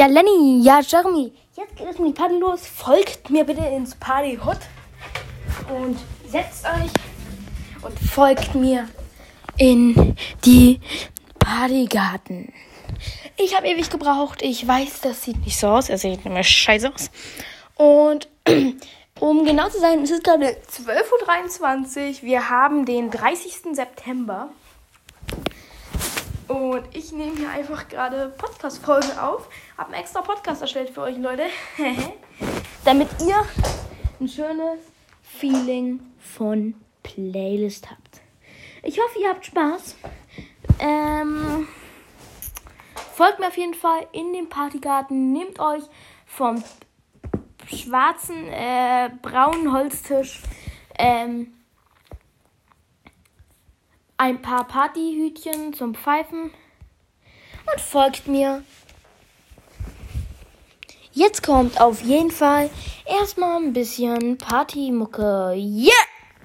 Ja, Lenny, ja, Jeremy, jetzt geht es mit Party los. Folgt mir bitte ins Party Hut und setzt euch und folgt mir in die Partygarten. Ich habe ewig gebraucht. Ich weiß, das sieht nicht so aus. Er sieht nämlich scheiße aus. Und um genau zu sein, es ist gerade 12.23 Uhr. Wir haben den 30. September. Und ich nehme hier einfach gerade Podcast-Folgen auf. Habe einen extra Podcast erstellt für euch, Leute. Damit ihr ein schönes Feeling von Playlist habt. Ich hoffe, ihr habt Spaß. Ähm, folgt mir auf jeden Fall in den Partygarten. Nehmt euch vom schwarzen, äh, braunen Holztisch ähm, ein paar Partyhütchen zum Pfeifen und folgt mir. Jetzt kommt auf jeden Fall erstmal ein bisschen Partymucke. Yeah!